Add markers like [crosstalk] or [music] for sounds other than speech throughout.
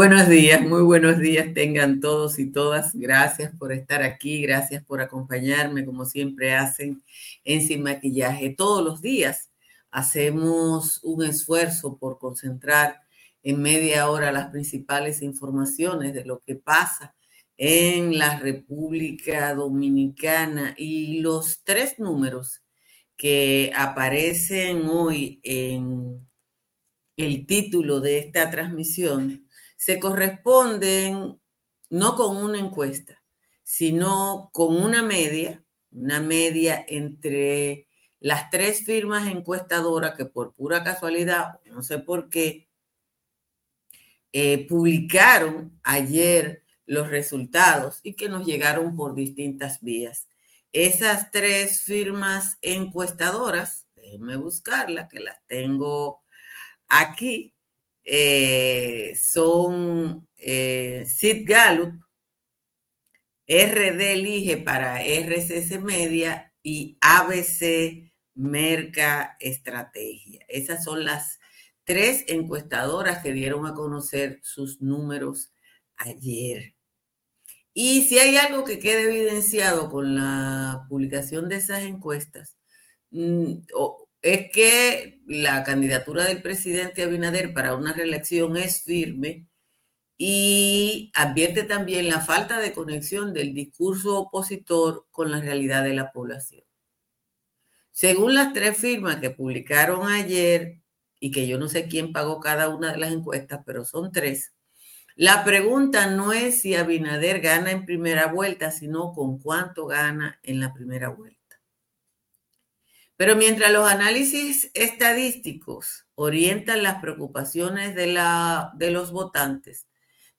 Buenos días, muy buenos días tengan todos y todas. Gracias por estar aquí, gracias por acompañarme como siempre hacen en Sin Maquillaje. Todos los días hacemos un esfuerzo por concentrar en media hora las principales informaciones de lo que pasa en la República Dominicana y los tres números que aparecen hoy en el título de esta transmisión se corresponden no con una encuesta, sino con una media, una media entre las tres firmas encuestadoras que por pura casualidad, no sé por qué, eh, publicaron ayer los resultados y que nos llegaron por distintas vías. Esas tres firmas encuestadoras, déjenme buscarlas, que las tengo aquí, eh, son eh, Sid Gallup, RD Elige para RCC Media y ABC Merca Estrategia. Esas son las tres encuestadoras que dieron a conocer sus números ayer. Y si hay algo que quede evidenciado con la publicación de esas encuestas, mm, es que la candidatura del presidente Abinader para una reelección es firme y advierte también la falta de conexión del discurso opositor con la realidad de la población. Según las tres firmas que publicaron ayer, y que yo no sé quién pagó cada una de las encuestas, pero son tres, la pregunta no es si Abinader gana en primera vuelta, sino con cuánto gana en la primera vuelta. Pero mientras los análisis estadísticos orientan las preocupaciones de, la, de los votantes,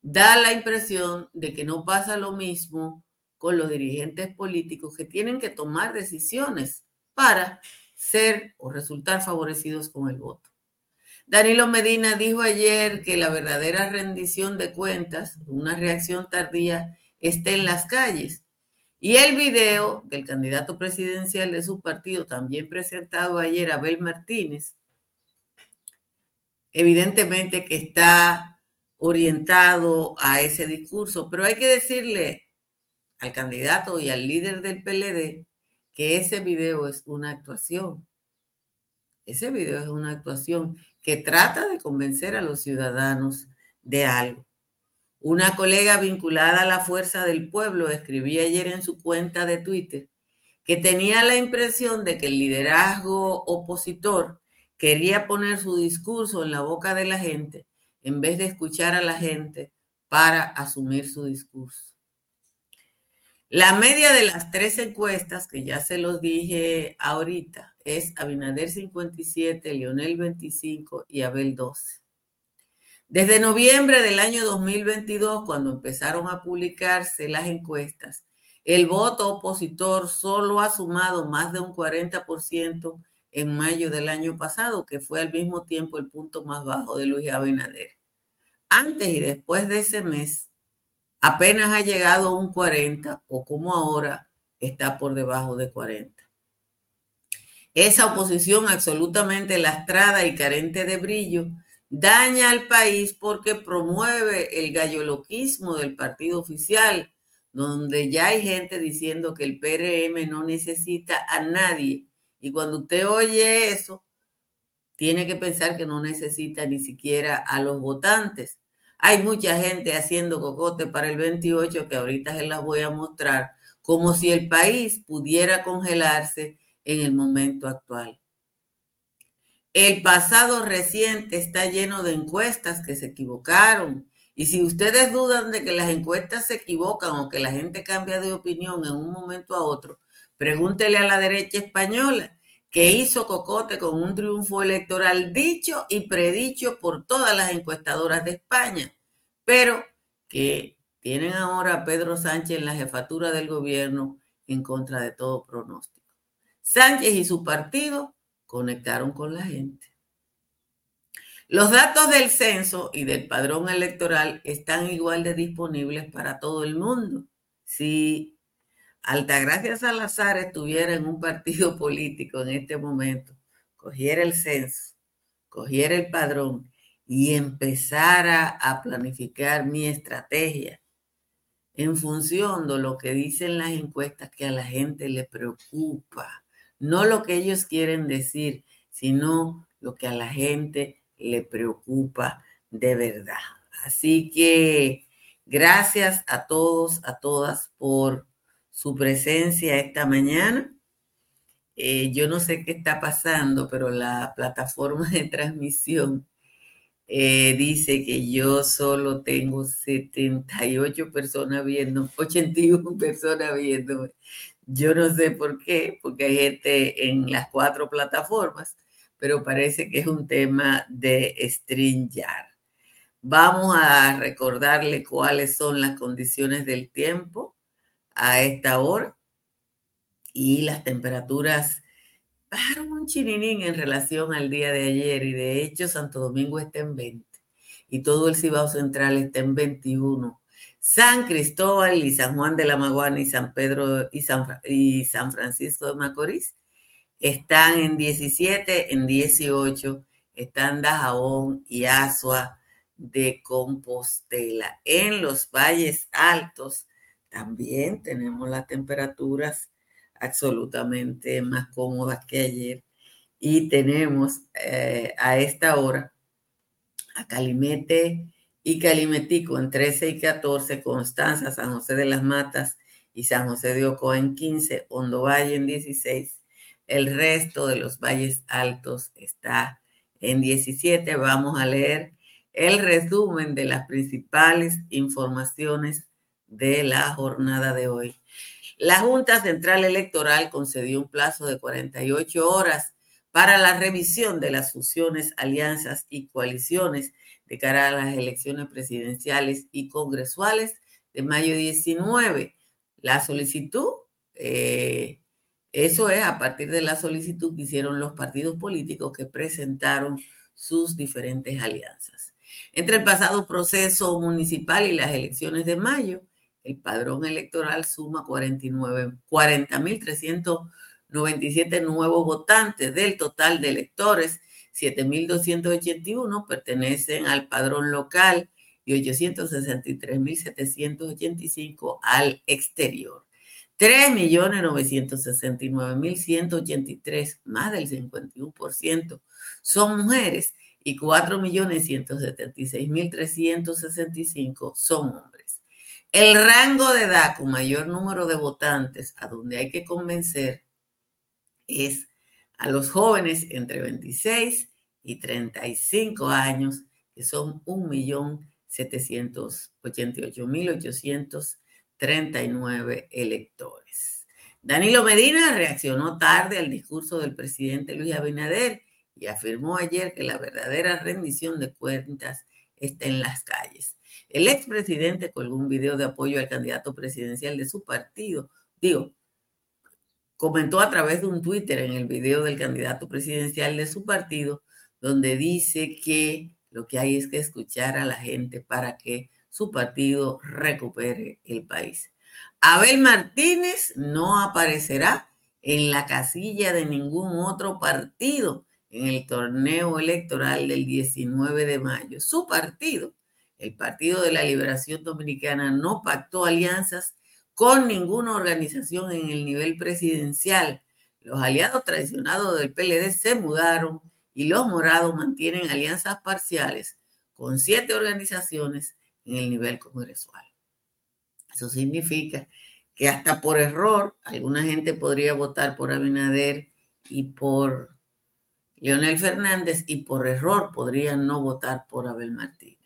da la impresión de que no pasa lo mismo con los dirigentes políticos que tienen que tomar decisiones para ser o resultar favorecidos con el voto. Danilo Medina dijo ayer que la verdadera rendición de cuentas, una reacción tardía, está en las calles y el video del candidato presidencial de su partido, también presentado ayer, Abel Martínez, evidentemente que está orientado a ese discurso, pero hay que decirle al candidato y al líder del PLD que ese video es una actuación. Ese video es una actuación que trata de convencer a los ciudadanos de algo. Una colega vinculada a la Fuerza del Pueblo escribía ayer en su cuenta de Twitter que tenía la impresión de que el liderazgo opositor quería poner su discurso en la boca de la gente en vez de escuchar a la gente para asumir su discurso. La media de las tres encuestas, que ya se los dije ahorita, es Abinader 57, Lionel 25 y Abel 12. Desde noviembre del año 2022, cuando empezaron a publicarse las encuestas, el voto opositor solo ha sumado más de un 40% en mayo del año pasado, que fue al mismo tiempo el punto más bajo de Luis Abinader. Antes y después de ese mes, apenas ha llegado a un 40 o como ahora está por debajo de 40. Esa oposición absolutamente lastrada y carente de brillo daña al país porque promueve el galloloquismo del partido oficial, donde ya hay gente diciendo que el PRM no necesita a nadie. Y cuando usted oye eso, tiene que pensar que no necesita ni siquiera a los votantes. Hay mucha gente haciendo cocote para el 28 que ahorita se las voy a mostrar, como si el país pudiera congelarse en el momento actual. El pasado reciente está lleno de encuestas que se equivocaron. Y si ustedes dudan de que las encuestas se equivocan o que la gente cambia de opinión en un momento a otro, pregúntele a la derecha española que hizo cocote con un triunfo electoral dicho y predicho por todas las encuestadoras de España, pero que tienen ahora a Pedro Sánchez en la jefatura del gobierno en contra de todo pronóstico. Sánchez y su partido conectaron con la gente. Los datos del censo y del padrón electoral están igual de disponibles para todo el mundo. Si Altagracia Salazar estuviera en un partido [laughs] político en este momento, cogiera el censo, cogiera el padrón y empezara a planificar mi estrategia en función de lo que dicen las encuestas que a la gente le preocupa, no lo que ellos quieren decir, sino lo que a la gente le preocupa de verdad. Así que gracias a todos, a todas por su presencia esta mañana. Eh, yo no sé qué está pasando, pero la plataforma de transmisión eh, dice que yo solo tengo 78 personas viendo, 81 personas viendo. Yo no sé por qué, porque hay gente en las cuatro plataformas, pero parece que es un tema de StreamYard. Vamos a recordarle cuáles son las condiciones del tiempo a esta hora y las temperaturas bajaron un chininín en relación al día de ayer y de hecho Santo Domingo está en 20 y todo el Cibao Central está en 21. San Cristóbal y San Juan de la Maguana y San Pedro y San, Francisco de Macorís están en 17, en 18, están Dajabón y Asua de Compostela. En los valles altos también tenemos las temperaturas absolutamente más cómodas que ayer. Y tenemos eh, a esta hora a Calimete y Calimetico en 13 y 14, Constanza, San José de las Matas y San José de Ocoa en 15, Hondo Valle en 16. El resto de los valles altos está en 17. Vamos a leer el resumen de las principales informaciones de la jornada de hoy. La Junta Central Electoral concedió un plazo de 48 horas para la revisión de las fusiones, alianzas y coaliciones de cara a las elecciones presidenciales y congresuales de mayo 19. La solicitud, eh, eso es a partir de la solicitud que hicieron los partidos políticos que presentaron sus diferentes alianzas. Entre el pasado proceso municipal y las elecciones de mayo, el padrón electoral suma 40.397 nuevos votantes. Del total de electores, 7.281 pertenecen al padrón local y 863.785 al exterior. 3.969.183, más del 51%, son mujeres y 4.176.365 son hombres. El rango de edad con mayor número de votantes a donde hay que convencer es a los jóvenes entre 26 y 35 años, que son 1.788.839 electores. Danilo Medina reaccionó tarde al discurso del presidente Luis Abinader y afirmó ayer que la verdadera rendición de cuentas está en las calles. El expresidente colgó un video de apoyo al candidato presidencial de su partido. Digo, comentó a través de un Twitter en el video del candidato presidencial de su partido, donde dice que lo que hay es que escuchar a la gente para que su partido recupere el país. Abel Martínez no aparecerá en la casilla de ningún otro partido en el torneo electoral del 19 de mayo. Su partido el Partido de la Liberación Dominicana no pactó alianzas con ninguna organización en el nivel presidencial. Los aliados traicionados del PLD se mudaron y los morados mantienen alianzas parciales con siete organizaciones en el nivel congresual. Eso significa que hasta por error alguna gente podría votar por Abinader y por Leonel Fernández y por error podrían no votar por Abel Martínez.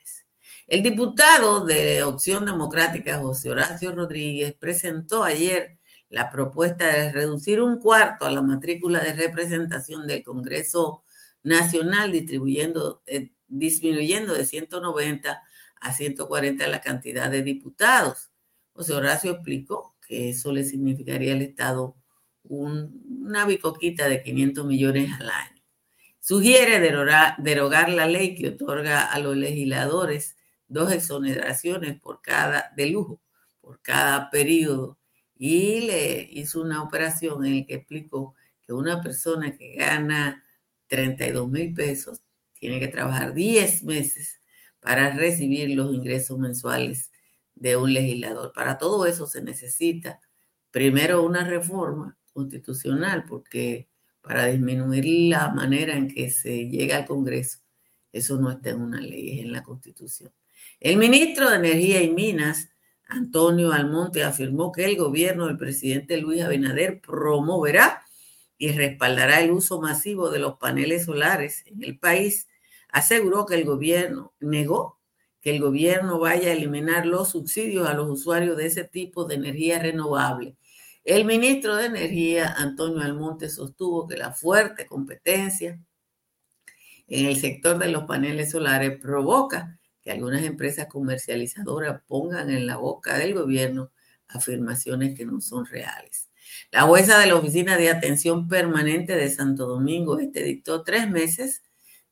El diputado de Opción Democrática, José Horacio Rodríguez, presentó ayer la propuesta de reducir un cuarto a la matrícula de representación del Congreso Nacional, distribuyendo, eh, disminuyendo de 190 a 140 la cantidad de diputados. José Horacio explicó que eso le significaría al Estado una bicoquita de 500 millones al año. Sugiere derogar la ley que otorga a los legisladores dos exoneraciones por cada, de lujo, por cada periodo. Y le hizo una operación en la que explicó que una persona que gana 32 mil pesos tiene que trabajar 10 meses para recibir los ingresos mensuales de un legislador. Para todo eso se necesita primero una reforma constitucional, porque para disminuir la manera en que se llega al Congreso, eso no está en una ley, es en la Constitución. El ministro de Energía y Minas, Antonio Almonte, afirmó que el gobierno del presidente Luis Abinader promoverá y respaldará el uso masivo de los paneles solares en el país. Aseguró que el gobierno negó que el gobierno vaya a eliminar los subsidios a los usuarios de ese tipo de energía renovable. El ministro de Energía, Antonio Almonte, sostuvo que la fuerte competencia en el sector de los paneles solares provoca que algunas empresas comercializadoras pongan en la boca del gobierno afirmaciones que no son reales. La jueza de la Oficina de Atención Permanente de Santo Domingo este dictó tres meses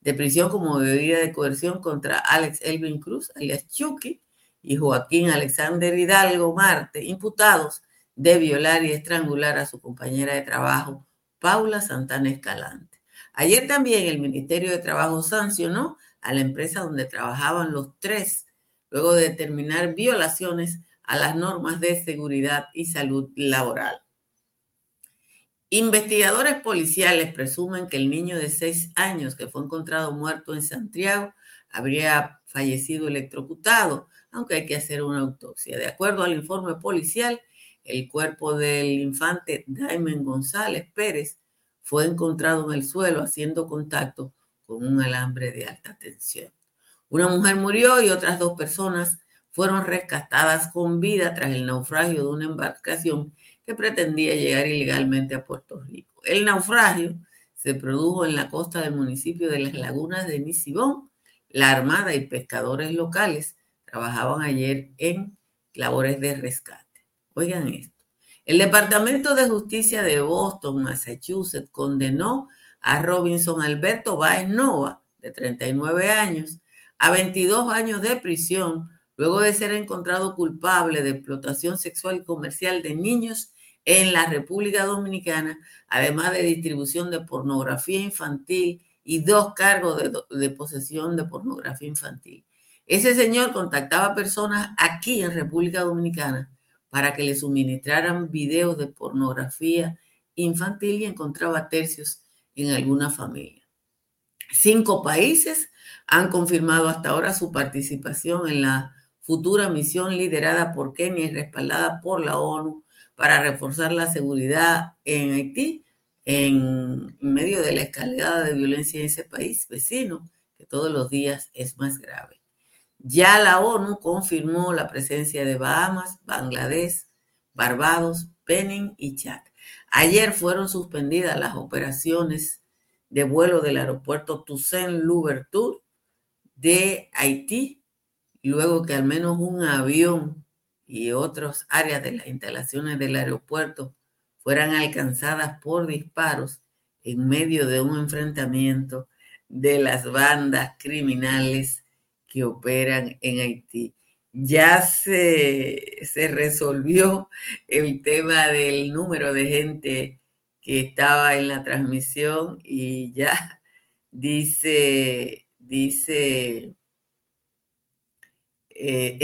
de prisión como medida de coerción contra Alex Elvin Cruz, alias Chucky, y Joaquín Alexander Hidalgo Marte, imputados de violar y estrangular a su compañera de trabajo, Paula Santana Escalante. Ayer también el Ministerio de Trabajo sancionó a la empresa donde trabajaban los tres, luego de determinar violaciones a las normas de seguridad y salud laboral. Investigadores policiales presumen que el niño de seis años que fue encontrado muerto en Santiago habría fallecido electrocutado, aunque hay que hacer una autopsia. De acuerdo al informe policial, el cuerpo del infante Daimen González Pérez fue encontrado en el suelo haciendo contacto con un alambre de alta tensión. Una mujer murió y otras dos personas fueron rescatadas con vida tras el naufragio de una embarcación que pretendía llegar ilegalmente a Puerto Rico. El naufragio se produjo en la costa del municipio de las lagunas de Nisibón. La Armada y pescadores locales trabajaban ayer en labores de rescate. Oigan esto. El Departamento de Justicia de Boston, Massachusetts, condenó a Robinson Alberto Baez Nova, de 39 años, a 22 años de prisión luego de ser encontrado culpable de explotación sexual y comercial de niños en la República Dominicana, además de distribución de pornografía infantil y dos cargos de, posesión de pornografía infantil. Ese señor contactaba personas aquí en República Dominicana para que le suministraran videos de pornografía infantil y encontraba tercios en alguna familia. Cinco países han confirmado hasta ahora su participación en la futura misión liderada por Kenia y respaldada por la ONU para reforzar la seguridad en Haití en medio de la escalada de violencia en ese país vecino, que todos los días es más grave. Ya la ONU confirmó la presencia de Bahamas, Bangladesh, Barbados, Benin y Chad. Ayer fueron suspendidas las operaciones de vuelo del aeropuerto Toussaint de Haití, luego que al menos un avión y otras áreas de las instalaciones del aeropuerto fueran alcanzadas por disparos en medio de un enfrentamiento de las bandas criminales que operan en Haití. Ya se, se resolvió el tema del número de gente que estaba en la transmisión y ya [laughs] dice, dice eh,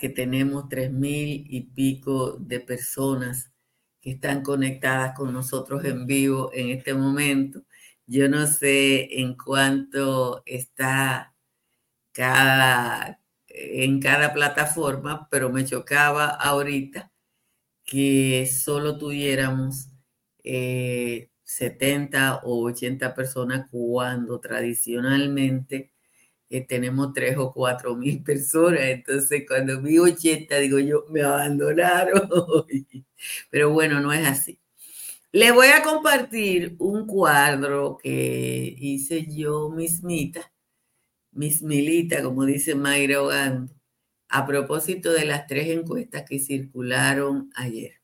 que tenemos tres mil y pico de personas que están conectadas con nosotros en vivo en este momento. Yo no sé en cuánto está cada, en cada plataforma, pero me chocaba ahorita que solo tuviéramos 70 eh, o 80 personas cuando tradicionalmente tenemos tres o cuatro mil [laughs] personas. Entonces, cuando vi 80, digo yo, me abandonaron. [laughs] Pero bueno, no es así. Les voy a compartir un cuadro que hice yo mismita, mismilita, como dice Mayra Ogando, a propósito de las tres encuestas que circularon ayer.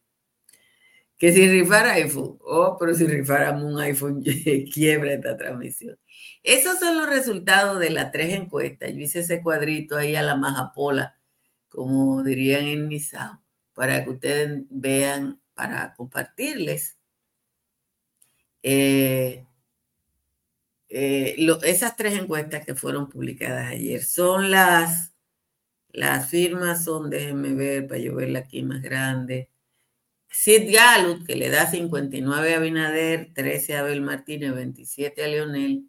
Que si rifara iPhone, oh, pero si rifáramos un iPhone, [laughs] quiebra esta transmisión. Esos son los resultados de las tres encuestas. Yo hice ese cuadrito ahí a la majapola, como dirían en Misao, para que ustedes vean, para compartirles. Eh, eh, esas tres encuestas que fueron publicadas ayer son las, las firmas son, déjenme ver para yo verla aquí más grande. Sid Gallup, que le da 59 a Binader, 13 a Abel Martínez, 27 a Leonel.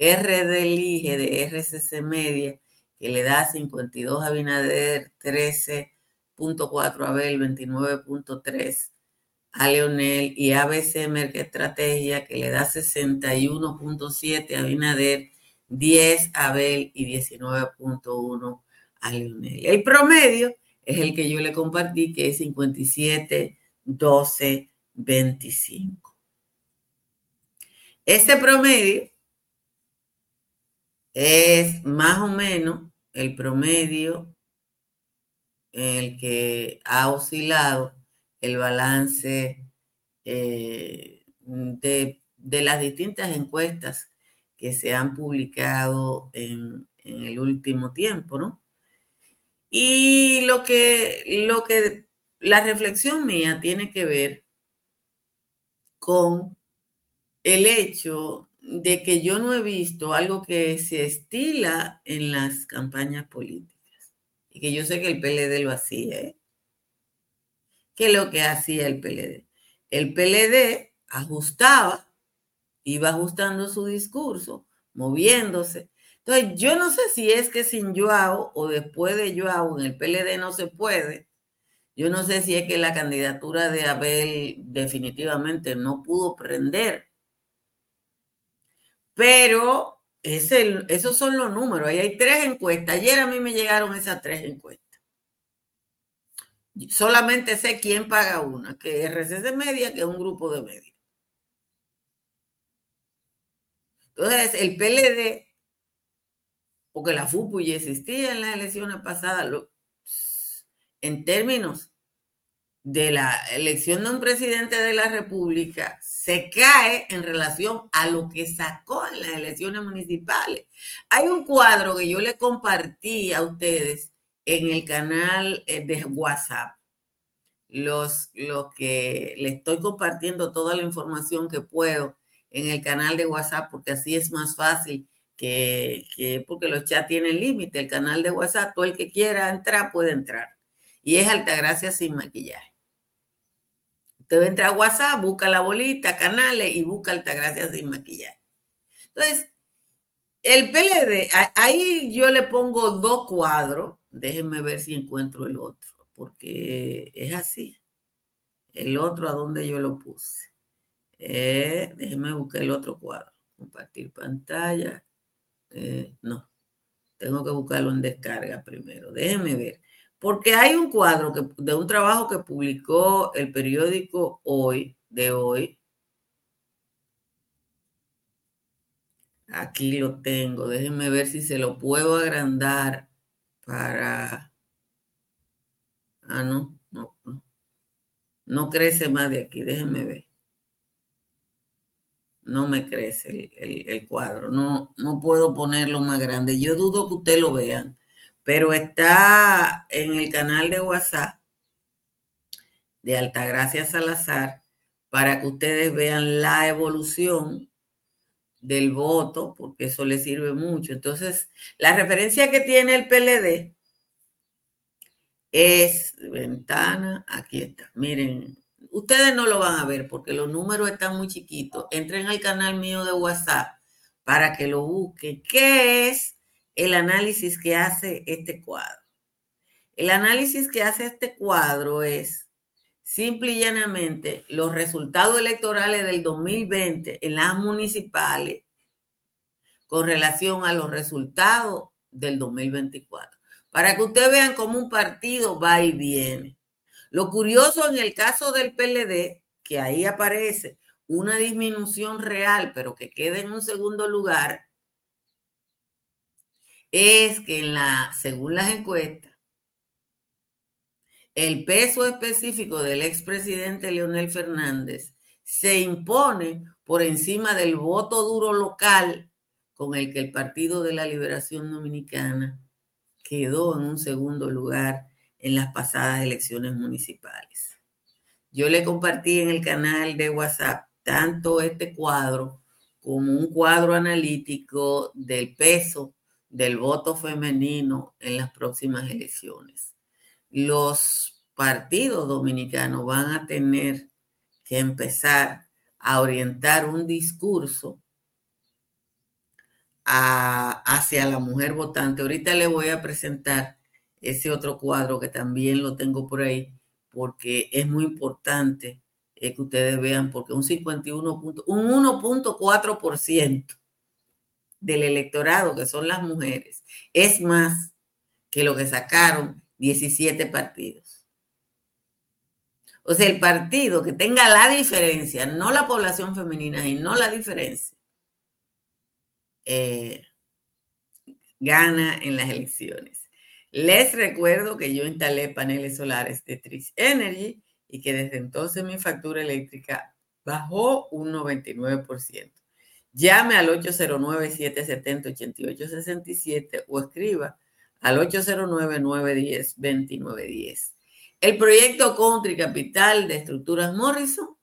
RD Lige de RCC Media, que le da 52 a Binader, 13.4 a Abel, 29.3 a Leonel y ABC Merck Estrategia que le da 61.7 a Binader, 10 a Abel y 19.1 a Leonel. El promedio es el que yo le compartí, que es 57, 12, 25. Este promedio es más o menos el promedio el que ha oscilado el balance eh, de, las distintas encuestas que se han publicado en, el último tiempo, ¿no? Y lo que, lo que la reflexión mía tiene que ver con el hecho de que yo no he visto algo que se estila en las campañas políticas y que yo sé que el PLD lo hacía, ¿eh? ¿Qué es lo que hacía el PLD? El PLD ajustaba, iba ajustando su discurso, moviéndose. Entonces, yo no sé si es que sin Joao o después de Joao en el PLD no se puede. Yo no sé si es que la candidatura de Abel definitivamente no pudo prender. Pero esos son los números. Ahí hay tres encuestas. Ayer a mí me llegaron esas tres encuestas. Solamente sé quién paga una, que es RCC Media, que es un grupo de medios. Entonces, el PLD, porque la FUPU ya existía en las elecciones pasadas, en términos de la elección de un presidente de la República, se cae en relación a lo que sacó en las elecciones municipales. Hay un cuadro que yo le compartí a ustedes en el canal eh, de WhatsApp. Los, los que le estoy compartiendo toda la información que puedo en el canal de WhatsApp, porque así es más fácil que, porque los chats tienen límite. El canal de WhatsApp, todo el que quiera entrar puede entrar. Y es Altagracia sin maquillaje. Usted entra a WhatsApp, busca la bolita, canales y busca Altagracia sin maquillaje. Entonces, el PLD, ahí yo le pongo dos cuadros Déjenme ver si encuentro el otro, porque es así. El otro, ¿a dónde yo lo puse? Eh, déjenme buscar el otro cuadro. Compartir pantalla. Eh, no, tengo que buscarlo en descarga primero. Déjenme ver. Porque hay un cuadro que, de un trabajo que publicó el periódico Hoy, de hoy. Aquí lo tengo. Déjenme ver si se lo puedo agrandar para... Ah, no, no, no. No crece más de aquí, déjenme ver. No me crece el, cuadro, no, no puedo ponerlo más grande. Yo dudo que ustedes lo vean, pero está en el canal de WhatsApp de Altagracia Salazar para que ustedes vean la evolución del voto, porque eso le sirve mucho. Entonces, la referencia que tiene el PLD es ventana, aquí está. Miren, ustedes no lo van a ver porque los números están muy chiquitos. Entren al canal mío de WhatsApp para que lo busquen. ¿Qué es el análisis que hace este cuadro? El análisis que hace este cuadro es simple y llanamente los resultados electorales del 2020 en las municipales con relación a los resultados del 2024. Para que ustedes vean cómo un partido va y viene. Lo curioso en el caso del PLD, que ahí aparece una disminución real, pero que queda en un segundo lugar, es que en la, según las encuestas, el peso específico del expresidente Leonel Fernández se impone por encima del voto duro local con el que el Partido de la Liberación Dominicana quedó en un segundo lugar en las pasadas elecciones municipales. Yo le compartí en el canal de WhatsApp tanto este cuadro como un cuadro analítico del peso del voto femenino en las próximas elecciones. Los partidos dominicanos van a tener que empezar a orientar un discurso hacia la mujer votante. Ahorita le voy a presentar ese otro cuadro que también lo tengo por ahí, porque es muy importante eh, que ustedes vean, porque un 51, un 1.4% del electorado, que son las mujeres, es más que lo que sacaron 17 partidos. O sea, el partido que tenga la diferencia, no la población femenina y no la diferencia, eh, gana en las elecciones. Les recuerdo que yo instalé paneles solares de Tris Energy y que desde entonces mi factura eléctrica bajó un 99%. Llame al 809-770-8867 o escriba al 809-910-2910. El proyecto Country Capital de Estructuras Morrison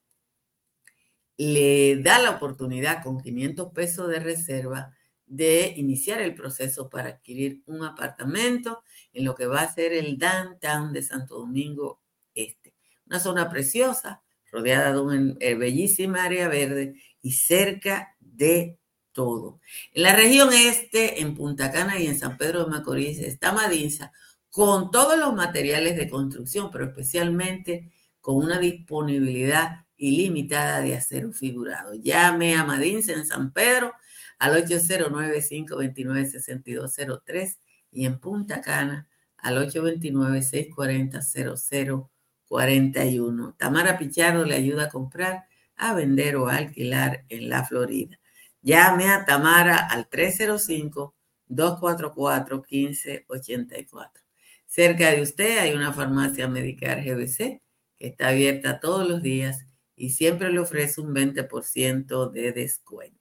le da la oportunidad con 500 pesos de reserva de iniciar el proceso para adquirir un apartamento en lo que va a ser el downtown de Santo Domingo Este. Una zona preciosa, rodeada de una eh, bellísima área verde y cerca de todo. En la región este, en Punta Cana y en San Pedro de Macorís, está Madinza con todos los materiales de construcción, pero especialmente con una disponibilidad ilimitada de acero figurado. Llame a Madinza en San Pedro al 809-529-6203 y en Punta Cana al 829-640-0041. Tamara Pichardo le ayuda a comprar, a vender o a alquilar en la Florida. Llame a Tamara al 305-244-1584. Cerca de usted hay una farmacia Medicar GBC que está abierta todos los días y siempre le ofrece un 20% de descuento.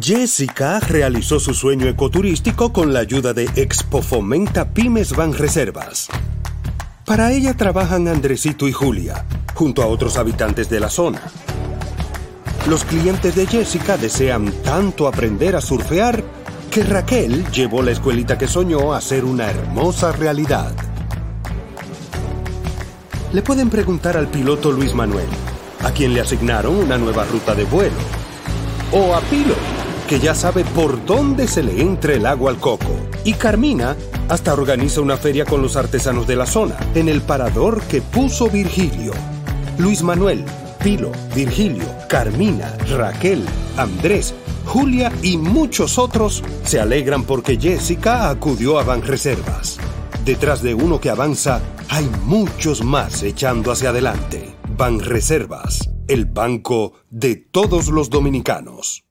Jessica realizó su sueño ecoturístico con la ayuda de Expo Fomenta Pymes Van Reservas. Para ella trabajan Andresito y Julia, junto a otros habitantes de la zona. Los clientes de Jessica desean tanto aprender a surfear que Raquel llevó la escuelita que soñó a ser una hermosa realidad. Le pueden preguntar al piloto Luis Manuel, a quien le asignaron una nueva ruta de vuelo. O a Pilo, que ya sabe por dónde se le entra el agua al coco. Y Carmina hasta organiza una feria con los artesanos de la zona, en el parador que puso Virgilio. Luis Manuel, Pilo, Virgilio, Carmina, Raquel, Andrés, Julia y muchos otros se alegran porque Jessica acudió a Banreservas. Detrás de uno que avanza, hay muchos más echando hacia adelante. Banreservas, el banco de todos los dominicanos.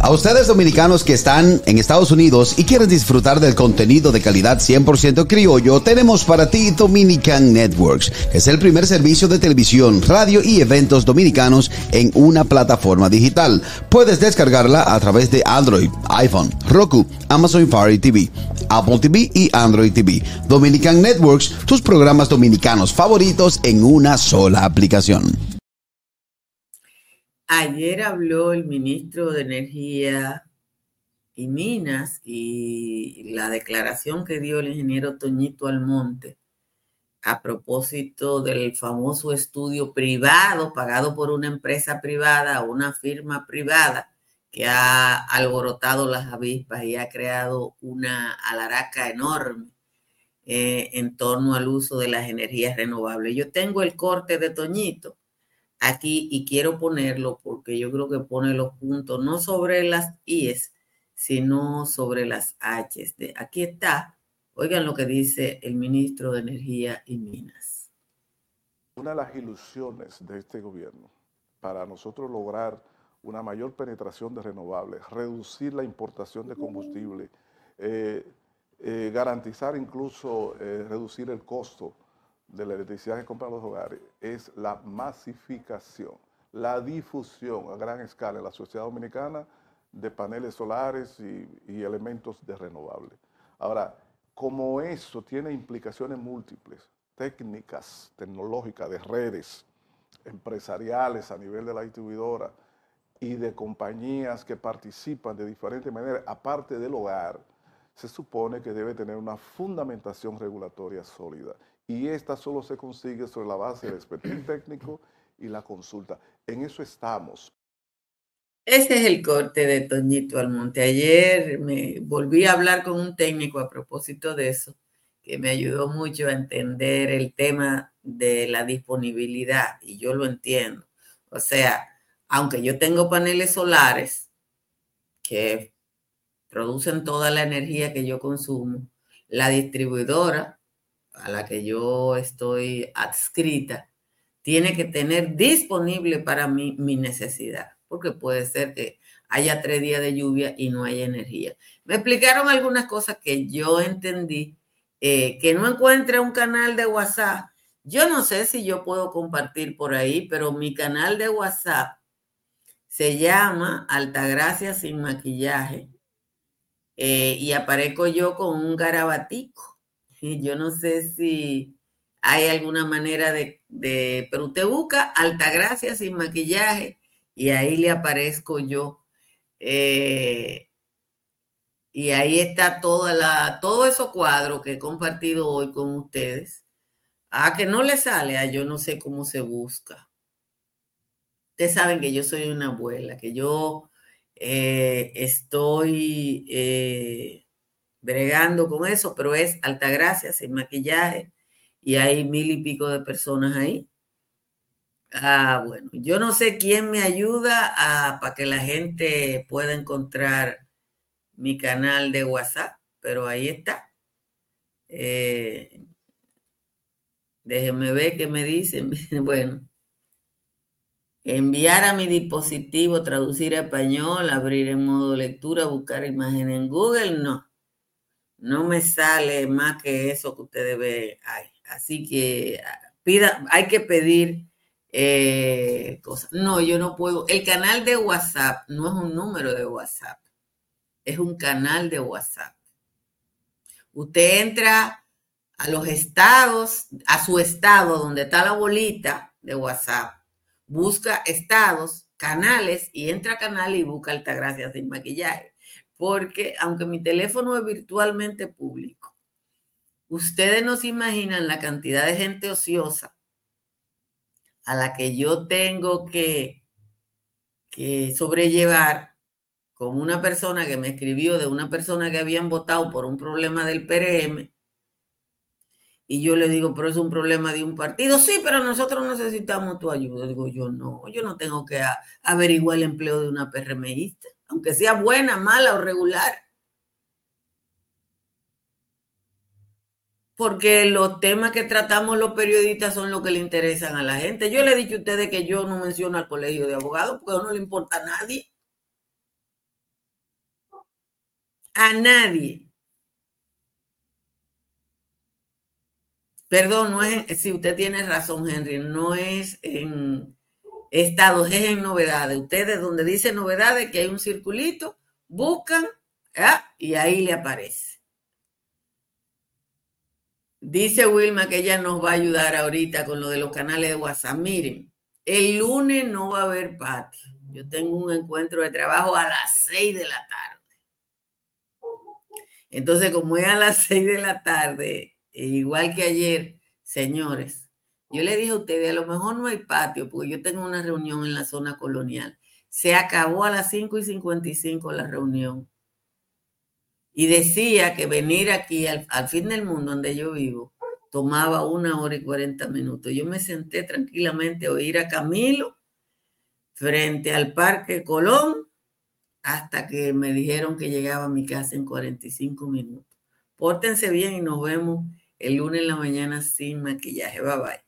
A ustedes dominicanos que están en Estados Unidos y quieren disfrutar del contenido de calidad 100% criollo, tenemos para ti Dominican Networks. Es el primer servicio de televisión, radio y eventos dominicanos en una plataforma digital. Puedes descargarla a través de Android, iPhone, Roku, Amazon Fire TV, Apple TV y Android TV. Dominican Networks, tus programas dominicanos favoritos en una sola aplicación. Ayer habló el ministro de Energía y Minas y la declaración que dio el ingeniero Toñito Almonte a propósito del famoso estudio privado pagado por una empresa privada una firma privada que ha alborotado las avispas y ha creado una alaraca enorme eh, en torno al uso de las energías renovables. Yo tengo el corte de Toñito aquí y quiero ponerlo porque yo creo que pone los puntos no sobre las IES, sino sobre las H's. Aquí está, oigan lo que dice el ministro de Energía y Minas. Una de las ilusiones de este gobierno para nosotros lograr una mayor penetración de renovables, reducir la importación de combustible, eh, eh, garantizar incluso eh, reducir el costo de la electricidad que compran los hogares es la masificación, la difusión a gran escala en la sociedad dominicana de paneles solares y, elementos de renovables. Ahora, como eso tiene implicaciones múltiples, técnicas, tecnológicas, de redes, empresariales a nivel de la distribuidora, y de compañías que participan de diferentes maneras, aparte del hogar, se supone que debe tener una fundamentación regulatoria sólida. Y esta solo se consigue sobre la base del expertise técnico y la consulta. En eso estamos. Ese es el corte de Toñito Almonte. Ayer me volví a hablar con un técnico a propósito de eso, que me ayudó mucho a entender el tema de la disponibilidad y yo lo entiendo. O sea, aunque yo tengo paneles solares que producen toda la energía que yo consumo, la distribuidora a la que yo estoy adscrita tiene que tener disponible para mí mi necesidad, porque puede ser que haya tres días de lluvia y no haya energía. Me explicaron algunas cosas que yo entendí, eh, que no encuentre un canal de WhatsApp. Yo no sé si yo puedo compartir por ahí, pero mi canal de WhatsApp se llama Altagracia sin maquillaje eh, y aparezco yo con un garabatico. Yo no sé si hay alguna manera de, pero usted busca Altagracia sin maquillaje y ahí le aparezco yo. Eh, y ahí está toda la, todo esos cuadros que he compartido hoy con ustedes. Ah, que no le sale, a ah, yo no sé cómo se busca. Ustedes saben que yo soy una abuela, que yo eh, estoy eh, bregando con eso, pero es Altagracia sin maquillaje y hay mil y pico de personas ahí. Ah, bueno, yo no sé quién me ayuda a, para que la gente pueda encontrar mi canal de WhatsApp, pero ahí está. Eh, déjenme ver qué me dicen. [laughs] Bueno, enviar a mi dispositivo, traducir a español, abrir en modo lectura, buscar imagen en Google, no. No me sale más que eso que ustedes ven ahí. Así que ah, pida, hay que pedir eh, cosas. No, yo no puedo. El canal de WhatsApp no es un número de WhatsApp, es un canal de WhatsApp. Usted entra a los estados, a su estado donde está la bolita de WhatsApp, busca estados, canales y entra a canal y busca Altagracia sin maquillaje. Porque aunque mi teléfono es virtualmente público, Ustedes no se imaginan la cantidad de gente ociosa a la que yo tengo que, que sobrellevar con una persona que me escribió de una persona que habían votado por un problema del PRM. Y yo le digo, pero es un problema de un partido. Sí, pero nosotros necesitamos tu ayuda. Digo yo, no, yo no tengo que averiguar el empleo de una PRMista, aunque sea buena, mala o regular. porque los temas que tratamos los periodistas son los que le interesan a la gente. Yo le he dicho a ustedes que yo no menciono al colegio de abogados porque no le importa a nadie. A nadie. Perdón, no es, si usted tiene razón, Henry, no es en estados, es en novedades. Ustedes donde dice novedades, que hay un circulito, buscan y ahí le aparece. Dice Wilma que ella nos va a ayudar ahorita con lo de los canales de WhatsApp. Miren, el lunes no va a haber patio. Yo tengo un encuentro de trabajo a las seis de la tarde. Entonces, como es a las [laughs] seis de la tarde, e igual que ayer, señores, yo le dije a ustedes, a lo mejor no hay patio, porque yo tengo una reunión en la zona colonial. Se acabó a las cinco y cincuenta y cinco la reunión y decía que venir aquí al, fin del mundo donde yo vivo tomaba una hora y cuarenta minutos. Yo me senté tranquilamente a oír a Camilo frente al Parque Colón hasta que me dijeron que llegaba a mi casa en 45 minutos. Pórtense bien y nos vemos el lunes en la mañana sin maquillaje. Bye bye.